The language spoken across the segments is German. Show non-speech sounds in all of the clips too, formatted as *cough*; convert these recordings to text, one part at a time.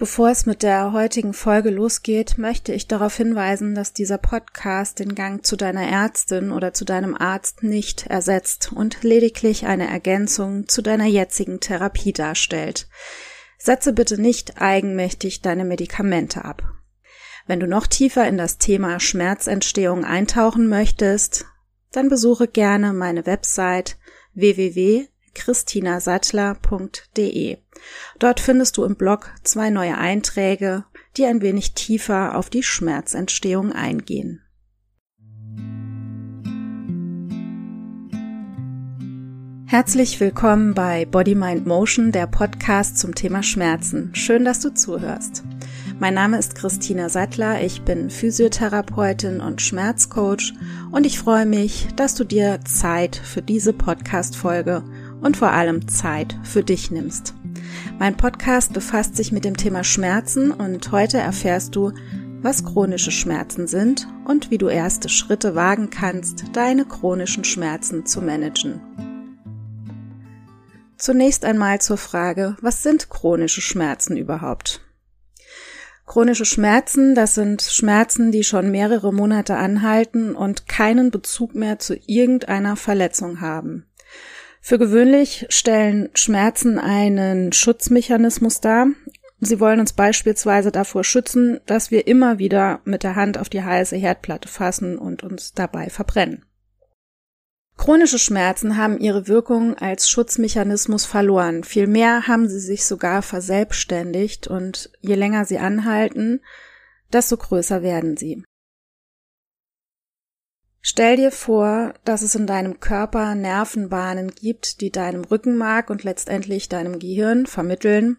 Bevor es mit der heutigen Folge losgeht, möchte ich darauf hinweisen, dass dieser Podcast den Gang zu deiner Ärztin oder zu deinem Arzt nicht ersetzt und lediglich eine Ergänzung zu deiner jetzigen Therapie darstellt. Setze bitte nicht eigenmächtig deine Medikamente ab. Wenn du noch tiefer in das Thema Schmerzentstehung eintauchen möchtest, dann besuche gerne meine Website www christinasattler.de. Dort findest du im Blog zwei neue Einträge, die ein wenig tiefer auf die Schmerzentstehung eingehen. Herzlich willkommen bei Body Mind Motion, der Podcast zum Thema Schmerzen. Schön, dass du zuhörst. Mein Name ist Christina Sattler, ich bin Physiotherapeutin und Schmerzcoach und ich freue mich, dass du dir Zeit für diese Podcast-Folge und vor allem Zeit für dich nimmst. Mein Podcast befasst sich mit dem Thema Schmerzen und heute erfährst du, was chronische Schmerzen sind und wie du erste Schritte wagen kannst, deine chronischen Schmerzen zu managen. Zunächst einmal zur Frage, was sind chronische Schmerzen überhaupt? Chronische Schmerzen, das sind Schmerzen, die schon mehrere Monate anhalten und keinen Bezug mehr zu irgendeiner Verletzung haben. Für gewöhnlich stellen Schmerzen einen Schutzmechanismus dar. Sie wollen uns beispielsweise davor schützen, dass wir immer wieder mit der Hand auf die heiße Herdplatte fassen und uns dabei verbrennen. Chronische Schmerzen haben ihre Wirkung als Schutzmechanismus verloren. Vielmehr haben sie sich sogar verselbstständigt und je länger sie anhalten, desto größer werden sie. Stell dir vor, dass es in deinem Körper Nervenbahnen gibt, die deinem Rückenmark und letztendlich deinem Gehirn vermitteln,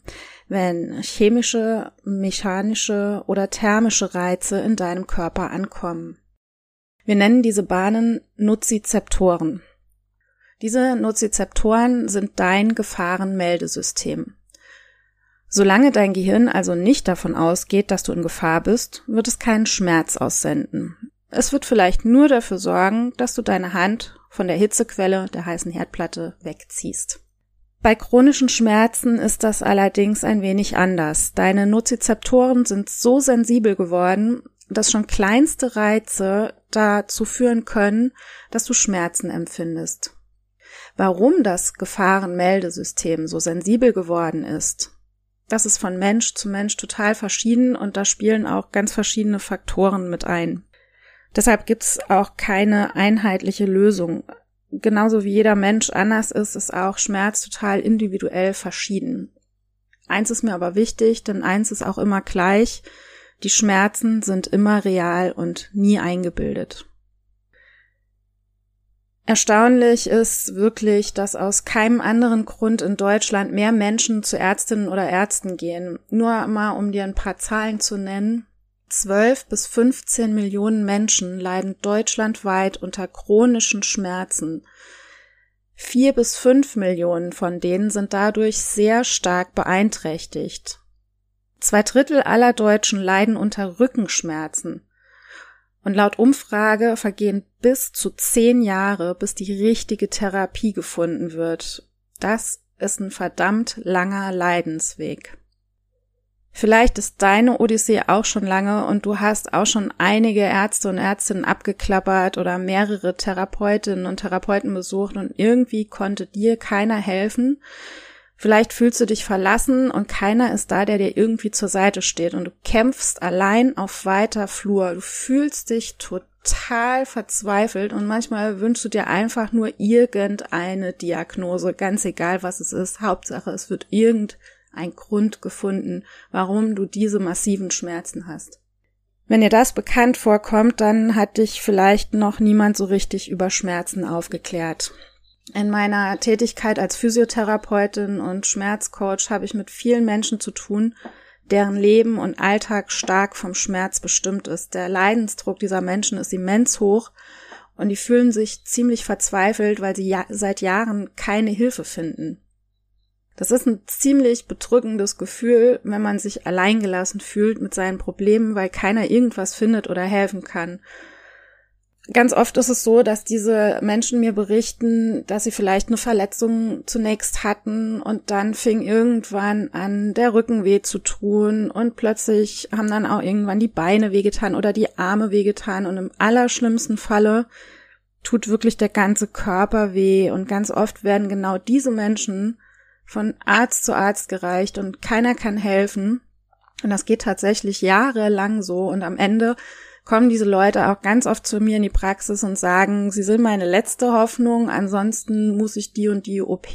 wenn chemische, mechanische oder thermische Reize in deinem Körper ankommen. Wir nennen diese Bahnen Nozizeptoren. Diese Nozizeptoren sind dein Gefahrenmeldesystem. Solange dein Gehirn also nicht davon ausgeht, dass du in Gefahr bist, wird es keinen Schmerz aussenden. Es wird vielleicht nur dafür sorgen, dass du deine Hand von der Hitzequelle der heißen Herdplatte wegziehst. Bei chronischen Schmerzen ist das allerdings ein wenig anders. Deine Nozizeptoren sind so sensibel geworden, dass schon kleinste Reize dazu führen können, dass du Schmerzen empfindest. Warum das Gefahrenmeldesystem so sensibel geworden ist, das ist von Mensch zu Mensch total verschieden und da spielen auch ganz verschiedene Faktoren mit ein. Deshalb gibt es auch keine einheitliche Lösung. Genauso wie jeder Mensch anders ist, ist auch Schmerz total individuell verschieden. Eins ist mir aber wichtig, denn eins ist auch immer gleich. Die Schmerzen sind immer real und nie eingebildet. Erstaunlich ist wirklich, dass aus keinem anderen Grund in Deutschland mehr Menschen zu Ärztinnen oder Ärzten gehen. Nur mal, um dir ein paar Zahlen zu nennen. 12 bis 15 Millionen Menschen leiden deutschlandweit unter chronischen Schmerzen. Vier bis fünf Millionen von denen sind dadurch sehr stark beeinträchtigt. Zwei Drittel aller Deutschen leiden unter Rückenschmerzen. Und laut Umfrage vergehen bis zu zehn Jahre, bis die richtige Therapie gefunden wird. Das ist ein verdammt langer Leidensweg. Vielleicht ist deine Odyssee auch schon lange und du hast auch schon einige Ärzte und Ärztinnen abgeklappert oder mehrere Therapeutinnen und Therapeuten besucht und irgendwie konnte dir keiner helfen. Vielleicht fühlst du dich verlassen und keiner ist da, der dir irgendwie zur Seite steht und du kämpfst allein auf weiter Flur. Du fühlst dich total verzweifelt und manchmal wünschst du dir einfach nur irgendeine Diagnose, ganz egal was es ist. Hauptsache, es wird irgend ein Grund gefunden, warum du diese massiven Schmerzen hast. Wenn dir das bekannt vorkommt, dann hat dich vielleicht noch niemand so richtig über Schmerzen aufgeklärt. In meiner Tätigkeit als Physiotherapeutin und Schmerzcoach habe ich mit vielen Menschen zu tun, deren Leben und Alltag stark vom Schmerz bestimmt ist. Der Leidensdruck dieser Menschen ist immens hoch und die fühlen sich ziemlich verzweifelt, weil sie ja seit Jahren keine Hilfe finden. Das ist ein ziemlich bedrückendes Gefühl, wenn man sich alleingelassen fühlt mit seinen Problemen, weil keiner irgendwas findet oder helfen kann. ganz oft ist es so, dass diese Menschen mir berichten, dass sie vielleicht eine Verletzung zunächst hatten und dann fing irgendwann an, der Rücken weh zu tun und plötzlich haben dann auch irgendwann die Beine wehgetan oder die Arme wehgetan und im allerschlimmsten Falle tut wirklich der ganze Körper weh und ganz oft werden genau diese Menschen von Arzt zu Arzt gereicht und keiner kann helfen. Und das geht tatsächlich jahrelang so und am Ende kommen diese Leute auch ganz oft zu mir in die Praxis und sagen, sie sind meine letzte Hoffnung, ansonsten muss ich die und die OP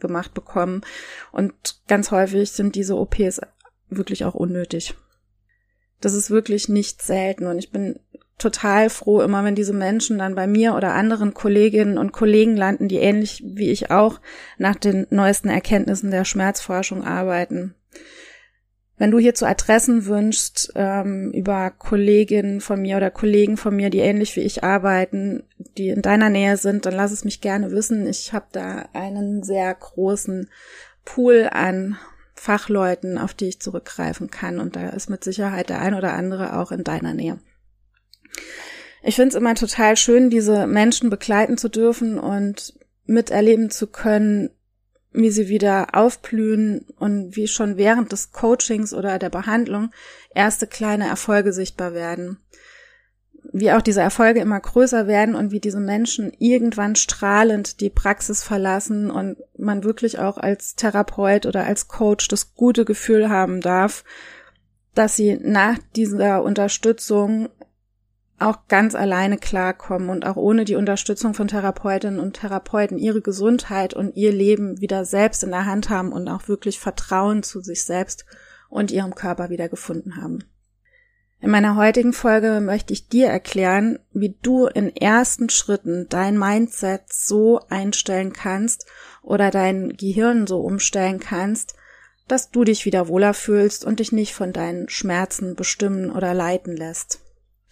gemacht bekommen. Und ganz häufig sind diese OPs wirklich auch unnötig. Das ist wirklich nicht selten und ich bin total froh, immer wenn diese Menschen dann bei mir oder anderen Kolleginnen und Kollegen landen, die ähnlich wie ich auch nach den neuesten Erkenntnissen der Schmerzforschung arbeiten. Wenn du hierzu Adressen wünschst ähm, über Kolleginnen von mir oder Kollegen von mir, die ähnlich wie ich arbeiten, die in deiner Nähe sind, dann lass es mich gerne wissen. Ich habe da einen sehr großen Pool an Fachleuten, auf die ich zurückgreifen kann. Und da ist mit Sicherheit der ein oder andere auch in deiner Nähe. Ich finde es immer total schön, diese Menschen begleiten zu dürfen und miterleben zu können, wie sie wieder aufblühen und wie schon während des Coachings oder der Behandlung erste kleine Erfolge sichtbar werden. Wie auch diese Erfolge immer größer werden und wie diese Menschen irgendwann strahlend die Praxis verlassen und man wirklich auch als Therapeut oder als Coach das gute Gefühl haben darf, dass sie nach dieser Unterstützung auch ganz alleine klarkommen und auch ohne die Unterstützung von Therapeutinnen und Therapeuten ihre Gesundheit und ihr Leben wieder selbst in der Hand haben und auch wirklich Vertrauen zu sich selbst und ihrem Körper wieder gefunden haben. In meiner heutigen Folge möchte ich dir erklären, wie du in ersten Schritten dein Mindset so einstellen kannst oder dein Gehirn so umstellen kannst, dass du dich wieder wohler fühlst und dich nicht von deinen Schmerzen bestimmen oder leiten lässt.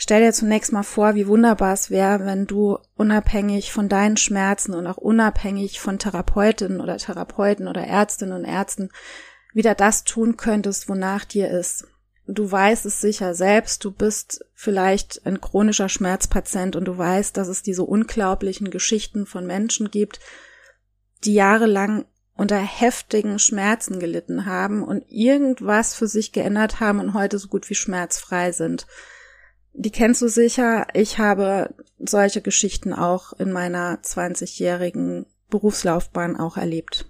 Stell dir zunächst mal vor, wie wunderbar es wäre, wenn du unabhängig von deinen Schmerzen und auch unabhängig von Therapeutinnen oder Therapeuten oder Ärztinnen und Ärzten wieder das tun könntest, wonach dir ist. Du weißt es sicher selbst, du bist vielleicht ein chronischer Schmerzpatient und du weißt, dass es diese unglaublichen Geschichten von Menschen gibt, die jahrelang unter heftigen Schmerzen gelitten haben und irgendwas für sich geändert haben und heute so gut wie schmerzfrei sind. Die kennst du sicher. Ich habe solche Geschichten auch in meiner 20-jährigen Berufslaufbahn auch erlebt.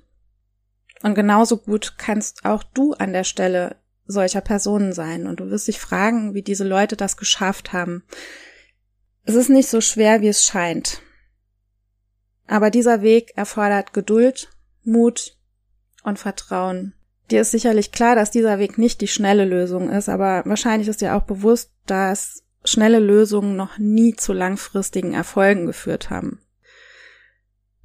Und genauso gut kannst auch du an der Stelle solcher Personen sein und du wirst dich fragen, wie diese Leute das geschafft haben. Es ist nicht so schwer, wie es scheint. Aber dieser Weg erfordert Geduld, Mut und Vertrauen. Dir ist sicherlich klar, dass dieser Weg nicht die schnelle Lösung ist, aber wahrscheinlich ist dir auch bewusst, dass schnelle Lösungen noch nie zu langfristigen Erfolgen geführt haben.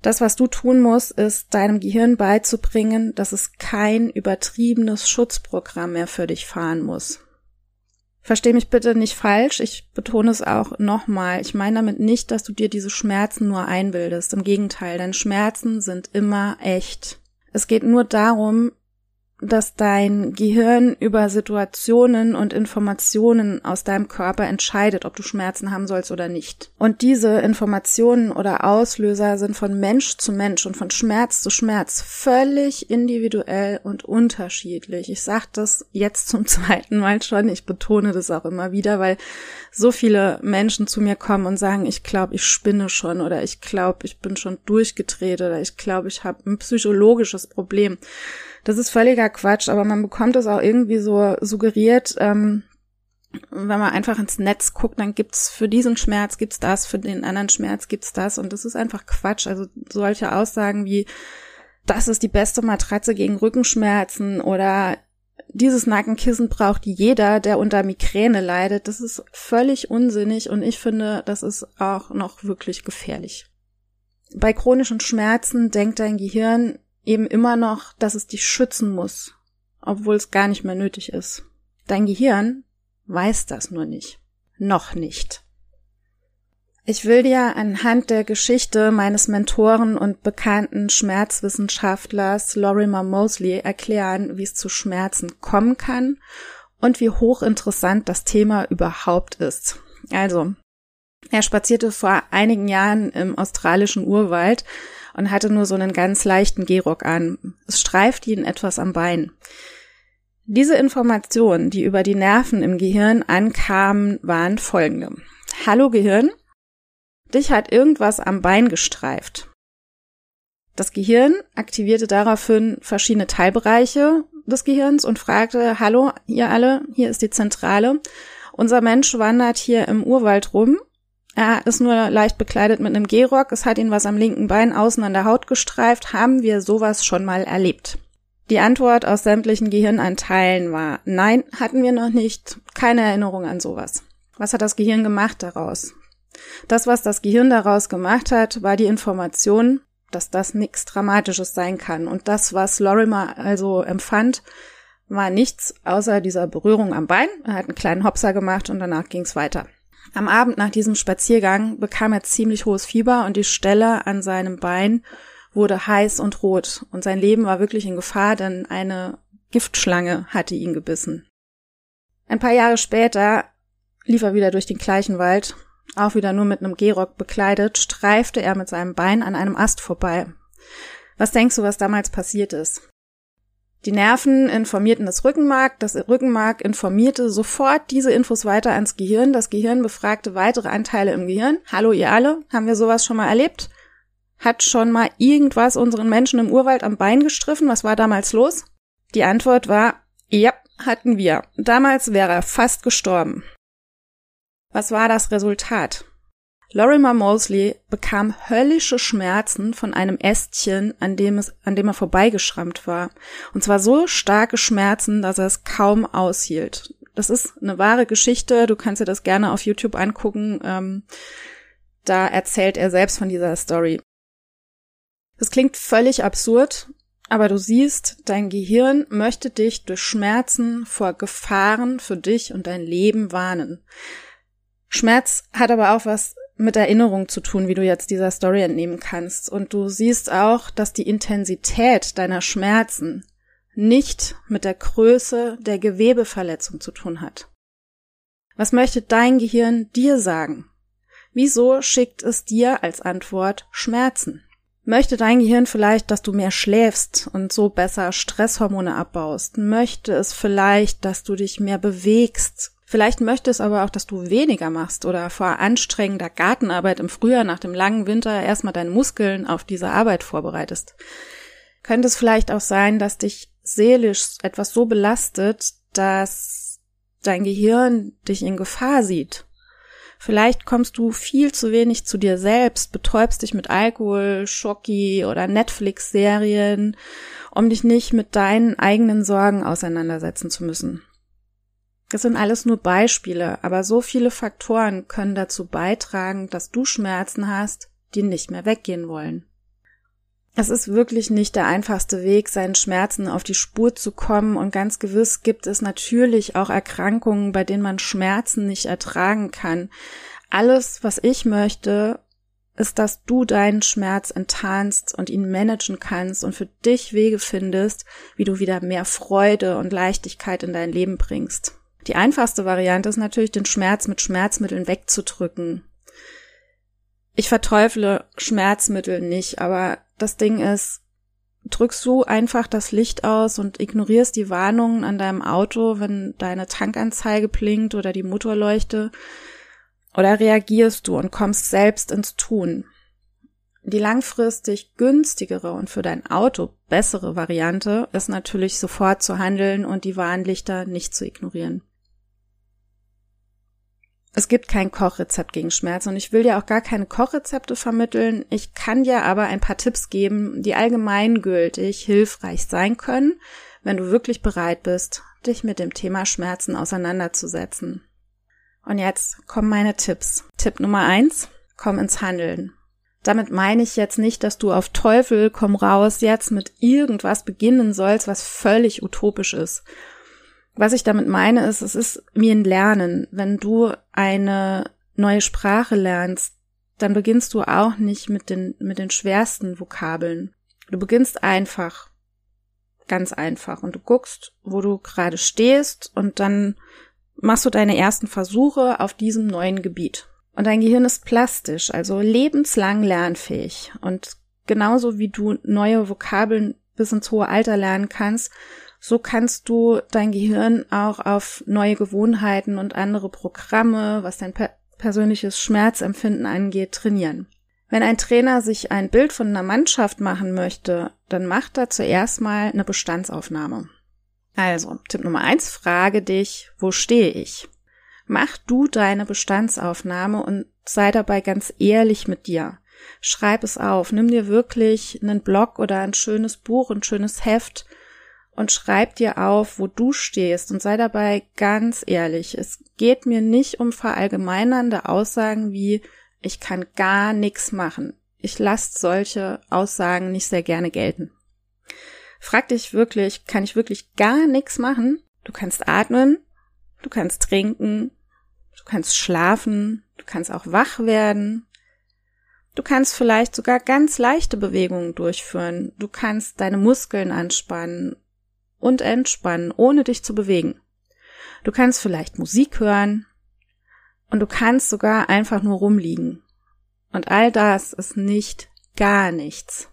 Das, was du tun musst, ist deinem Gehirn beizubringen, dass es kein übertriebenes Schutzprogramm mehr für dich fahren muss. Versteh mich bitte nicht falsch, ich betone es auch nochmal. Ich meine damit nicht, dass du dir diese Schmerzen nur einbildest. Im Gegenteil, denn Schmerzen sind immer echt. Es geht nur darum, dass dein Gehirn über Situationen und Informationen aus deinem Körper entscheidet, ob du Schmerzen haben sollst oder nicht. Und diese Informationen oder Auslöser sind von Mensch zu Mensch und von Schmerz zu Schmerz völlig individuell und unterschiedlich. Ich sage das jetzt zum *laughs* zweiten Mal schon, ich betone das auch immer wieder, weil so viele Menschen zu mir kommen und sagen, ich glaube, ich spinne schon oder ich glaube, ich bin schon durchgedreht oder ich glaube, ich habe ein psychologisches Problem. Das ist völliger Quatsch, aber man bekommt es auch irgendwie so suggeriert, ähm, wenn man einfach ins Netz guckt, dann gibt's für diesen Schmerz gibt's das, für den anderen Schmerz gibt's das und das ist einfach Quatsch. Also solche Aussagen wie das ist die beste Matratze gegen Rückenschmerzen oder dieses Nackenkissen braucht jeder, der unter Migräne leidet. Das ist völlig unsinnig und ich finde, das ist auch noch wirklich gefährlich. Bei chronischen Schmerzen denkt dein Gehirn, eben immer noch, dass es dich schützen muss, obwohl es gar nicht mehr nötig ist. Dein Gehirn weiß das nur nicht. Noch nicht. Ich will dir anhand der Geschichte meines Mentoren und bekannten Schmerzwissenschaftlers Lorimer Mosley erklären, wie es zu Schmerzen kommen kann und wie hochinteressant das Thema überhaupt ist. Also, Er spazierte vor einigen Jahren im australischen Urwald und hatte nur so einen ganz leichten Gehrock an. Es streifte ihn etwas am Bein. Diese Informationen, die über die Nerven im Gehirn ankamen, waren folgende. Hallo Gehirn, dich hat irgendwas am Bein gestreift. Das Gehirn aktivierte daraufhin verschiedene Teilbereiche des Gehirns und fragte, hallo, ihr alle, hier ist die Zentrale. Unser Mensch wandert hier im Urwald rum. Er ist nur leicht bekleidet mit einem Gehrock. Es hat ihn was am linken Bein außen an der Haut gestreift. Haben wir sowas schon mal erlebt? Die Antwort aus sämtlichen Gehirnanteilen war, nein, hatten wir noch nicht. Keine Erinnerung an sowas. Was hat das Gehirn gemacht daraus? Das, was das Gehirn daraus gemacht hat, war die Information, dass das nichts Dramatisches sein kann. Und das, was Lorimer also empfand, war nichts außer dieser Berührung am Bein. Er hat einen kleinen Hopser gemacht und danach ging es weiter. Am Abend nach diesem Spaziergang bekam er ziemlich hohes Fieber und die Stelle an seinem Bein wurde heiß und rot und sein Leben war wirklich in Gefahr, denn eine Giftschlange hatte ihn gebissen. Ein paar Jahre später lief er wieder durch den gleichen Wald auch wieder nur mit einem Gehrock bekleidet, streifte er mit seinem Bein an einem Ast vorbei. Was denkst du, was damals passiert ist? Die Nerven informierten das Rückenmark, das Rückenmark informierte sofort diese Infos weiter ans Gehirn, das Gehirn befragte weitere Anteile im Gehirn. Hallo ihr alle, haben wir sowas schon mal erlebt? Hat schon mal irgendwas unseren Menschen im Urwald am Bein gestriffen? Was war damals los? Die Antwort war, ja, hatten wir. Damals wäre er fast gestorben. Was war das Resultat? Lorimer Mosley bekam höllische Schmerzen von einem Ästchen, an dem, es, an dem er vorbeigeschrammt war. Und zwar so starke Schmerzen, dass er es kaum aushielt. Das ist eine wahre Geschichte. Du kannst dir das gerne auf YouTube angucken. Ähm, da erzählt er selbst von dieser Story. Das klingt völlig absurd, aber du siehst, dein Gehirn möchte dich durch Schmerzen vor Gefahren für dich und dein Leben warnen. Schmerz hat aber auch was mit Erinnerung zu tun, wie du jetzt dieser Story entnehmen kannst. Und du siehst auch, dass die Intensität deiner Schmerzen nicht mit der Größe der Gewebeverletzung zu tun hat. Was möchte dein Gehirn dir sagen? Wieso schickt es dir als Antwort Schmerzen? Möchte dein Gehirn vielleicht, dass du mehr schläfst und so besser Stresshormone abbaust? Möchte es vielleicht, dass du dich mehr bewegst Vielleicht möchtest aber auch, dass du weniger machst oder vor anstrengender Gartenarbeit im Frühjahr nach dem langen Winter erstmal deine Muskeln auf diese Arbeit vorbereitest. Könnte es vielleicht auch sein, dass dich seelisch etwas so belastet, dass dein Gehirn dich in Gefahr sieht. Vielleicht kommst du viel zu wenig zu dir selbst, betäubst dich mit Alkohol, Schocki oder Netflix-Serien, um dich nicht mit deinen eigenen Sorgen auseinandersetzen zu müssen. Das sind alles nur Beispiele, aber so viele Faktoren können dazu beitragen, dass du Schmerzen hast, die nicht mehr weggehen wollen. Es ist wirklich nicht der einfachste Weg, seinen Schmerzen auf die Spur zu kommen und ganz gewiss gibt es natürlich auch Erkrankungen, bei denen man Schmerzen nicht ertragen kann. Alles, was ich möchte, ist, dass du deinen Schmerz enttarnst und ihn managen kannst und für dich Wege findest, wie du wieder mehr Freude und Leichtigkeit in dein Leben bringst. Die einfachste Variante ist natürlich, den Schmerz mit Schmerzmitteln wegzudrücken. Ich verteufle Schmerzmittel nicht, aber das Ding ist, drückst du einfach das Licht aus und ignorierst die Warnungen an deinem Auto, wenn deine Tankanzeige blinkt oder die Motorleuchte, oder reagierst du und kommst selbst ins Tun. Die langfristig günstigere und für dein Auto bessere Variante ist natürlich sofort zu handeln und die Warnlichter nicht zu ignorieren. Es gibt kein Kochrezept gegen Schmerz und ich will dir auch gar keine Kochrezepte vermitteln. Ich kann dir aber ein paar Tipps geben, die allgemeingültig hilfreich sein können, wenn du wirklich bereit bist, dich mit dem Thema Schmerzen auseinanderzusetzen. Und jetzt kommen meine Tipps. Tipp Nummer eins, komm ins Handeln. Damit meine ich jetzt nicht, dass du auf Teufel komm raus jetzt mit irgendwas beginnen sollst, was völlig utopisch ist was ich damit meine, ist, es ist wie ein Lernen. Wenn du eine neue Sprache lernst, dann beginnst du auch nicht mit den, mit den schwersten Vokabeln. Du beginnst einfach, ganz einfach, und du guckst, wo du gerade stehst, und dann machst du deine ersten Versuche auf diesem neuen Gebiet. Und dein Gehirn ist plastisch, also lebenslang lernfähig. Und genauso wie du neue Vokabeln bis ins hohe Alter lernen kannst, so kannst du dein Gehirn auch auf neue Gewohnheiten und andere Programme, was dein per persönliches Schmerzempfinden angeht, trainieren. Wenn ein Trainer sich ein Bild von einer Mannschaft machen möchte, dann macht er zuerst mal eine Bestandsaufnahme. Also, Tipp Nummer eins, frage dich, wo stehe ich? Mach du deine Bestandsaufnahme und sei dabei ganz ehrlich mit dir. Schreib es auf. Nimm dir wirklich einen Blog oder ein schönes Buch, ein schönes Heft und schreib dir auf, wo du stehst und sei dabei ganz ehrlich. Es geht mir nicht um verallgemeinernde Aussagen wie ich kann gar nichts machen. Ich lasse solche Aussagen nicht sehr gerne gelten. Frag dich wirklich, kann ich wirklich gar nichts machen? Du kannst atmen, du kannst trinken, du kannst schlafen, du kannst auch wach werden. Du kannst vielleicht sogar ganz leichte Bewegungen durchführen. Du kannst deine Muskeln anspannen und entspannen, ohne dich zu bewegen. Du kannst vielleicht Musik hören und du kannst sogar einfach nur rumliegen. Und all das ist nicht gar nichts.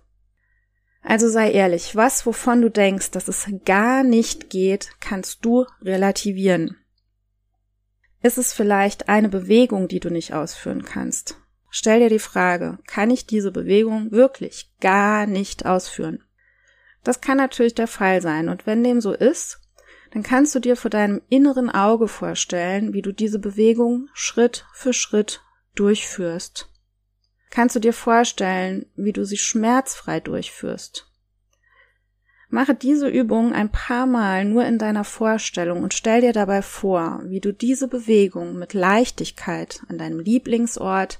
Also sei ehrlich, was, wovon du denkst, dass es gar nicht geht, kannst du relativieren. Ist es vielleicht eine Bewegung, die du nicht ausführen kannst? Stell dir die Frage, kann ich diese Bewegung wirklich gar nicht ausführen? Das kann natürlich der Fall sein, und wenn dem so ist, dann kannst du dir vor deinem inneren Auge vorstellen, wie du diese Bewegung Schritt für Schritt durchführst. Kannst du dir vorstellen, wie du sie schmerzfrei durchführst? Mache diese Übung ein paar Mal nur in deiner Vorstellung und stell dir dabei vor, wie du diese Bewegung mit Leichtigkeit an deinem Lieblingsort,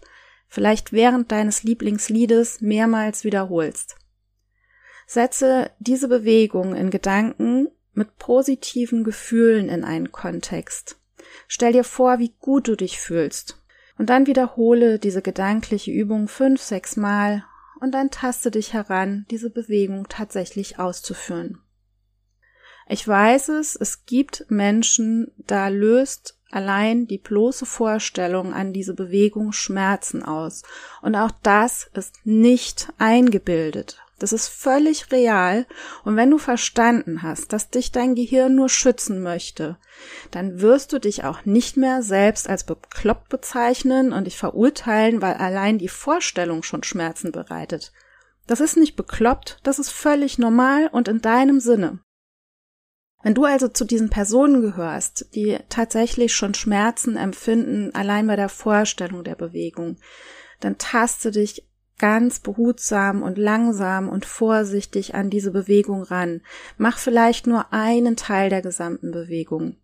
vielleicht während deines Lieblingsliedes mehrmals wiederholst. Setze diese Bewegung in Gedanken mit positiven Gefühlen in einen Kontext. Stell dir vor, wie gut du dich fühlst. Und dann wiederhole diese gedankliche Übung fünf, sechs Mal und dann taste dich heran, diese Bewegung tatsächlich auszuführen. Ich weiß es, es gibt Menschen, da löst allein die bloße Vorstellung an diese Bewegung Schmerzen aus. Und auch das ist nicht eingebildet. Das ist völlig real. Und wenn du verstanden hast, dass dich dein Gehirn nur schützen möchte, dann wirst du dich auch nicht mehr selbst als bekloppt bezeichnen und dich verurteilen, weil allein die Vorstellung schon Schmerzen bereitet. Das ist nicht bekloppt, das ist völlig normal und in deinem Sinne. Wenn du also zu diesen Personen gehörst, die tatsächlich schon Schmerzen empfinden, allein bei der Vorstellung der Bewegung, dann taste dich ganz behutsam und langsam und vorsichtig an diese Bewegung ran. Mach vielleicht nur einen Teil der gesamten Bewegung.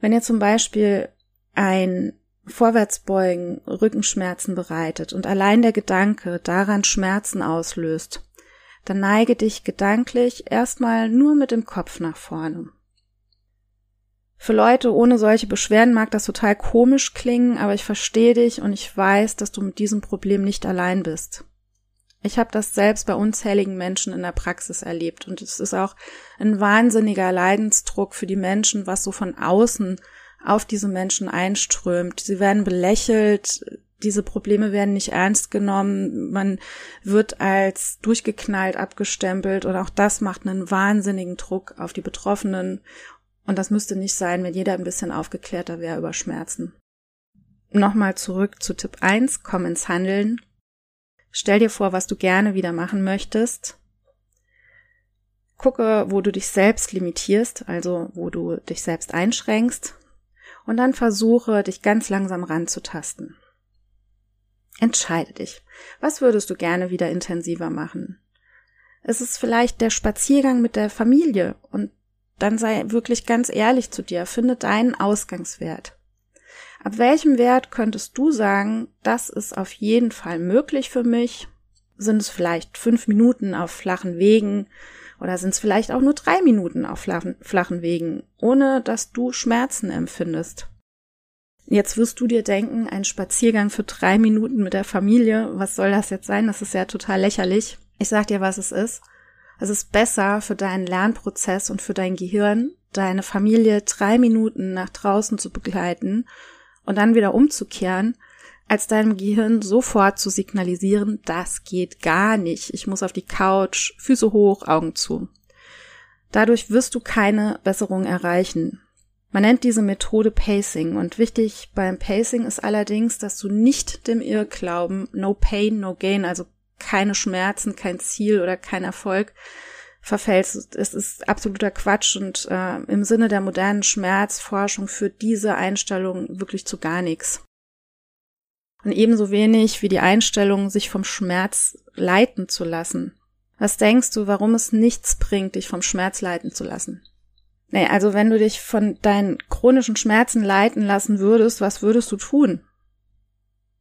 Wenn ihr zum Beispiel ein Vorwärtsbeugen Rückenschmerzen bereitet und allein der Gedanke daran Schmerzen auslöst, dann neige dich gedanklich erstmal nur mit dem Kopf nach vorne. Für Leute ohne solche Beschwerden mag das total komisch klingen, aber ich verstehe dich und ich weiß, dass du mit diesem Problem nicht allein bist. Ich habe das selbst bei unzähligen Menschen in der Praxis erlebt und es ist auch ein wahnsinniger Leidensdruck für die Menschen, was so von außen auf diese Menschen einströmt. Sie werden belächelt, diese Probleme werden nicht ernst genommen, man wird als durchgeknallt abgestempelt und auch das macht einen wahnsinnigen Druck auf die Betroffenen und das müsste nicht sein, wenn jeder ein bisschen aufgeklärter wäre über Schmerzen. Nochmal zurück zu Tipp 1, komm ins Handeln. Stell dir vor, was du gerne wieder machen möchtest. Gucke, wo du dich selbst limitierst, also wo du dich selbst einschränkst. Und dann versuche, dich ganz langsam ranzutasten. Entscheide dich. Was würdest du gerne wieder intensiver machen? Es ist vielleicht der Spaziergang mit der Familie und dann sei wirklich ganz ehrlich zu dir, finde deinen Ausgangswert. Ab welchem Wert könntest du sagen, das ist auf jeden Fall möglich für mich? Sind es vielleicht fünf Minuten auf flachen Wegen oder sind es vielleicht auch nur drei Minuten auf flachen, Wegen, ohne dass du Schmerzen empfindest? Jetzt wirst du dir denken, ein Spaziergang für drei Minuten mit der Familie, was soll das jetzt sein? Das ist ja total lächerlich. Ich sag dir, was es ist. Es ist besser für deinen Lernprozess und für dein Gehirn, deine Familie drei Minuten nach draußen zu begleiten und dann wieder umzukehren, als deinem Gehirn sofort zu signalisieren, das geht gar nicht. Ich muss auf die Couch, Füße hoch, Augen zu. Dadurch wirst du keine Besserung erreichen. Man nennt diese Methode Pacing und wichtig beim Pacing ist allerdings, dass du nicht dem Irrglauben No Pain, No Gain, also keine Schmerzen, kein Ziel oder kein Erfolg verfällst. Es ist absoluter Quatsch und äh, im Sinne der modernen Schmerzforschung führt diese Einstellung wirklich zu gar nichts. Und ebenso wenig wie die Einstellung, sich vom Schmerz leiten zu lassen. Was denkst du, warum es nichts bringt, dich vom Schmerz leiten zu lassen? Nee, also wenn du dich von deinen chronischen Schmerzen leiten lassen würdest, was würdest du tun?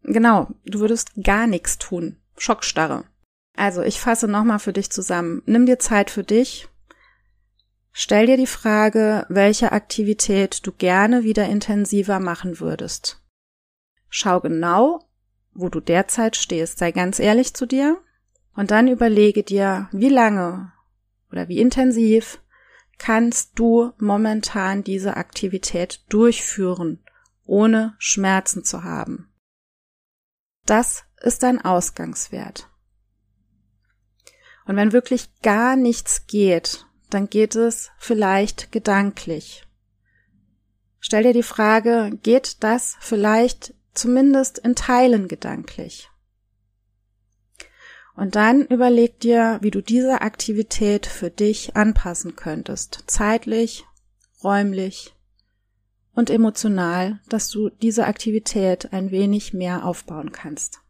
Genau, du würdest gar nichts tun. Schockstarre. Also, ich fasse nochmal für dich zusammen. Nimm dir Zeit für dich. Stell dir die Frage, welche Aktivität du gerne wieder intensiver machen würdest. Schau genau, wo du derzeit stehst. Sei ganz ehrlich zu dir und dann überlege dir, wie lange oder wie intensiv kannst du momentan diese Aktivität durchführen, ohne Schmerzen zu haben. Das ist dein Ausgangswert. Und wenn wirklich gar nichts geht, dann geht es vielleicht gedanklich. Stell dir die Frage, geht das vielleicht zumindest in Teilen gedanklich. Und dann überleg dir, wie du diese Aktivität für dich anpassen könntest, zeitlich, räumlich und emotional, dass du diese Aktivität ein wenig mehr aufbauen kannst.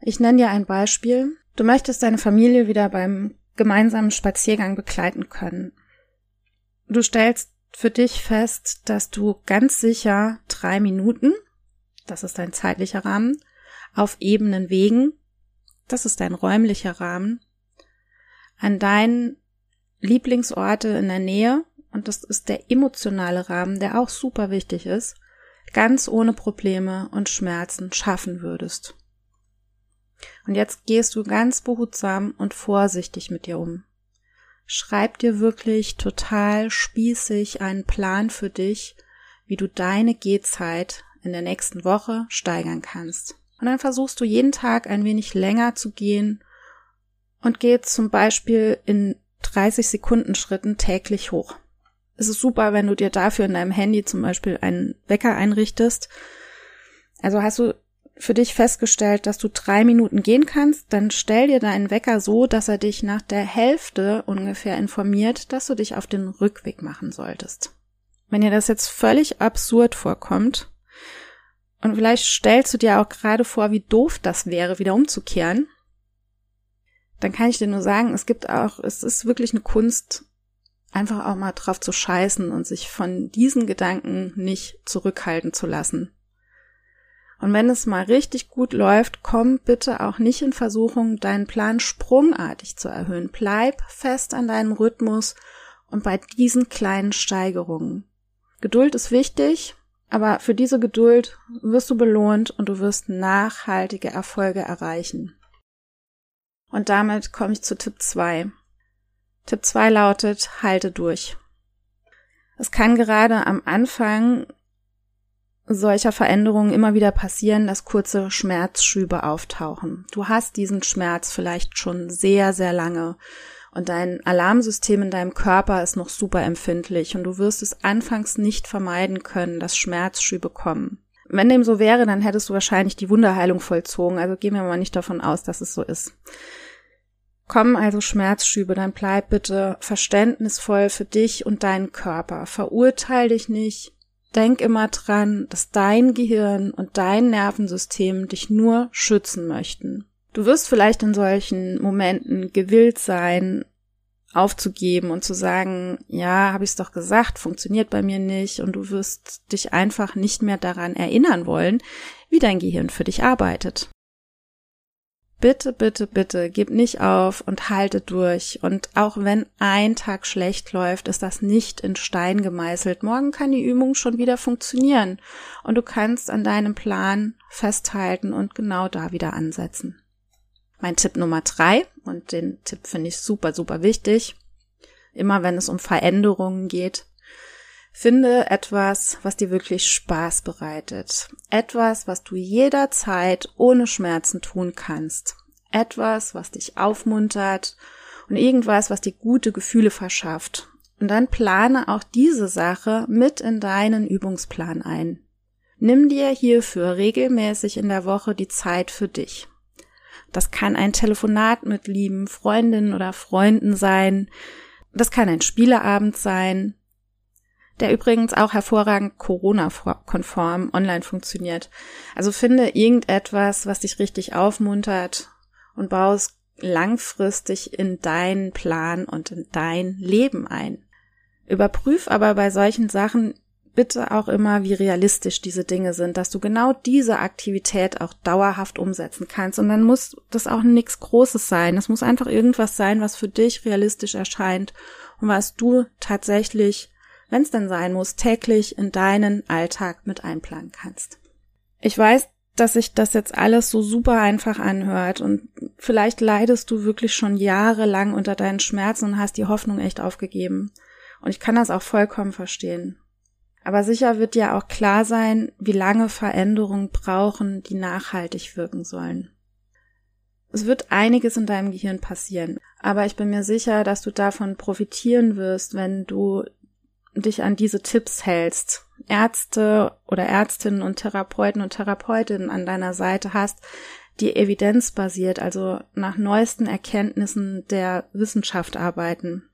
Ich nenne dir ein Beispiel. Du möchtest deine Familie wieder beim gemeinsamen Spaziergang begleiten können. Du stellst für dich fest, dass du ganz sicher drei Minuten das ist dein zeitlicher Rahmen, auf ebenen Wegen, das ist dein räumlicher Rahmen, an deinen Lieblingsorte in der Nähe, und das ist der emotionale Rahmen, der auch super wichtig ist, ganz ohne Probleme und Schmerzen schaffen würdest. Und jetzt gehst du ganz behutsam und vorsichtig mit dir um. Schreib dir wirklich total spießig einen Plan für dich, wie du deine Gehzeit in der nächsten Woche steigern kannst. Und dann versuchst du jeden Tag ein wenig länger zu gehen und gehst zum Beispiel in 30 Sekunden Schritten täglich hoch. Es ist super, wenn du dir dafür in deinem Handy zum Beispiel einen Wecker einrichtest. Also hast du für dich festgestellt, dass du drei Minuten gehen kannst, dann stell dir deinen Wecker so, dass er dich nach der Hälfte ungefähr informiert, dass du dich auf den Rückweg machen solltest. Wenn dir das jetzt völlig absurd vorkommt, und vielleicht stellst du dir auch gerade vor, wie doof das wäre, wieder umzukehren. Dann kann ich dir nur sagen, es gibt auch, es ist wirklich eine Kunst, einfach auch mal drauf zu scheißen und sich von diesen Gedanken nicht zurückhalten zu lassen. Und wenn es mal richtig gut läuft, komm bitte auch nicht in Versuchung, deinen Plan sprungartig zu erhöhen. Bleib fest an deinem Rhythmus und bei diesen kleinen Steigerungen. Geduld ist wichtig, aber für diese Geduld wirst du belohnt und du wirst nachhaltige Erfolge erreichen. Und damit komme ich zu Tipp 2. Tipp 2 lautet, halte durch. Es kann gerade am Anfang solcher Veränderungen immer wieder passieren, dass kurze Schmerzschübe auftauchen. Du hast diesen Schmerz vielleicht schon sehr, sehr lange und dein Alarmsystem in deinem Körper ist noch super empfindlich und du wirst es anfangs nicht vermeiden können, dass Schmerzschübe kommen. Wenn dem so wäre, dann hättest du wahrscheinlich die Wunderheilung vollzogen, also gehen wir mal nicht davon aus, dass es so ist. Kommen also Schmerzschübe, dann bleib bitte verständnisvoll für dich und deinen Körper. Verurteil dich nicht. Denk immer dran, dass dein Gehirn und dein Nervensystem dich nur schützen möchten. Du wirst vielleicht in solchen Momenten gewillt sein, aufzugeben und zu sagen, ja, habe ich es doch gesagt, funktioniert bei mir nicht und du wirst dich einfach nicht mehr daran erinnern wollen, wie dein Gehirn für dich arbeitet. Bitte, bitte, bitte, gib nicht auf und halte durch. Und auch wenn ein Tag schlecht läuft, ist das nicht in Stein gemeißelt. Morgen kann die Übung schon wieder funktionieren und du kannst an deinem Plan festhalten und genau da wieder ansetzen. Mein Tipp Nummer drei, und den Tipp finde ich super, super wichtig, immer wenn es um Veränderungen geht, Finde etwas, was dir wirklich Spaß bereitet. Etwas, was du jederzeit ohne Schmerzen tun kannst. Etwas, was dich aufmuntert und irgendwas, was dir gute Gefühle verschafft. Und dann plane auch diese Sache mit in deinen Übungsplan ein. Nimm dir hierfür regelmäßig in der Woche die Zeit für dich. Das kann ein Telefonat mit lieben Freundinnen oder Freunden sein. Das kann ein Spieleabend sein, der übrigens auch hervorragend Corona-konform online funktioniert. Also finde irgendetwas, was dich richtig aufmuntert und baust langfristig in deinen Plan und in dein Leben ein. Überprüf aber bei solchen Sachen bitte auch immer, wie realistisch diese Dinge sind, dass du genau diese Aktivität auch dauerhaft umsetzen kannst. Und dann muss das auch nichts Großes sein. Es muss einfach irgendwas sein, was für dich realistisch erscheint und was du tatsächlich, wenn es denn sein muss, täglich in deinen Alltag mit einplanen kannst. Ich weiß, dass sich das jetzt alles so super einfach anhört und vielleicht leidest du wirklich schon jahrelang unter deinen Schmerzen und hast die Hoffnung echt aufgegeben. Und ich kann das auch vollkommen verstehen. Aber sicher wird dir auch klar sein, wie lange Veränderungen brauchen, die nachhaltig wirken sollen. Es wird einiges in deinem Gehirn passieren, aber ich bin mir sicher, dass du davon profitieren wirst, wenn du dich an diese Tipps hältst, Ärzte oder Ärztinnen und Therapeuten und Therapeutinnen an deiner Seite hast, die evidenzbasiert, also nach neuesten Erkenntnissen der Wissenschaft arbeiten.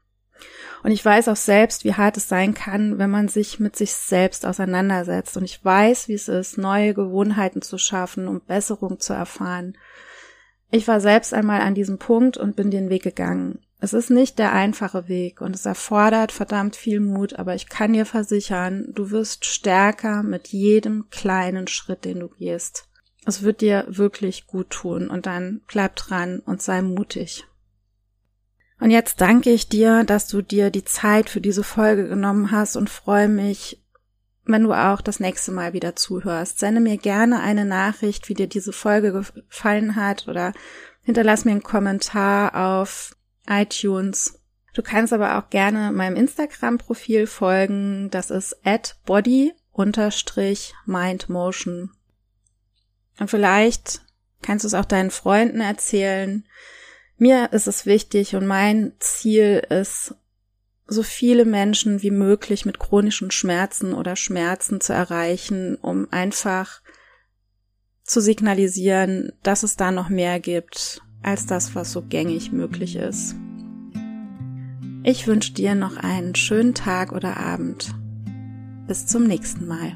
Und ich weiß auch selbst, wie hart es sein kann, wenn man sich mit sich selbst auseinandersetzt. Und ich weiß, wie es ist, neue Gewohnheiten zu schaffen, um Besserung zu erfahren. Ich war selbst einmal an diesem Punkt und bin den Weg gegangen. Es ist nicht der einfache Weg und es erfordert verdammt viel Mut, aber ich kann dir versichern, du wirst stärker mit jedem kleinen Schritt, den du gehst. Es wird dir wirklich gut tun und dann bleib dran und sei mutig. Und jetzt danke ich dir, dass du dir die Zeit für diese Folge genommen hast und freue mich, wenn du auch das nächste Mal wieder zuhörst. Sende mir gerne eine Nachricht, wie dir diese Folge gefallen hat oder hinterlass mir einen Kommentar auf iTunes. Du kannst aber auch gerne meinem Instagram-Profil folgen. Das ist at body-mindmotion. Und vielleicht kannst du es auch deinen Freunden erzählen. Mir ist es wichtig und mein Ziel ist, so viele Menschen wie möglich mit chronischen Schmerzen oder Schmerzen zu erreichen, um einfach zu signalisieren, dass es da noch mehr gibt als das, was so gängig möglich ist. Ich wünsche dir noch einen schönen Tag oder Abend. Bis zum nächsten Mal.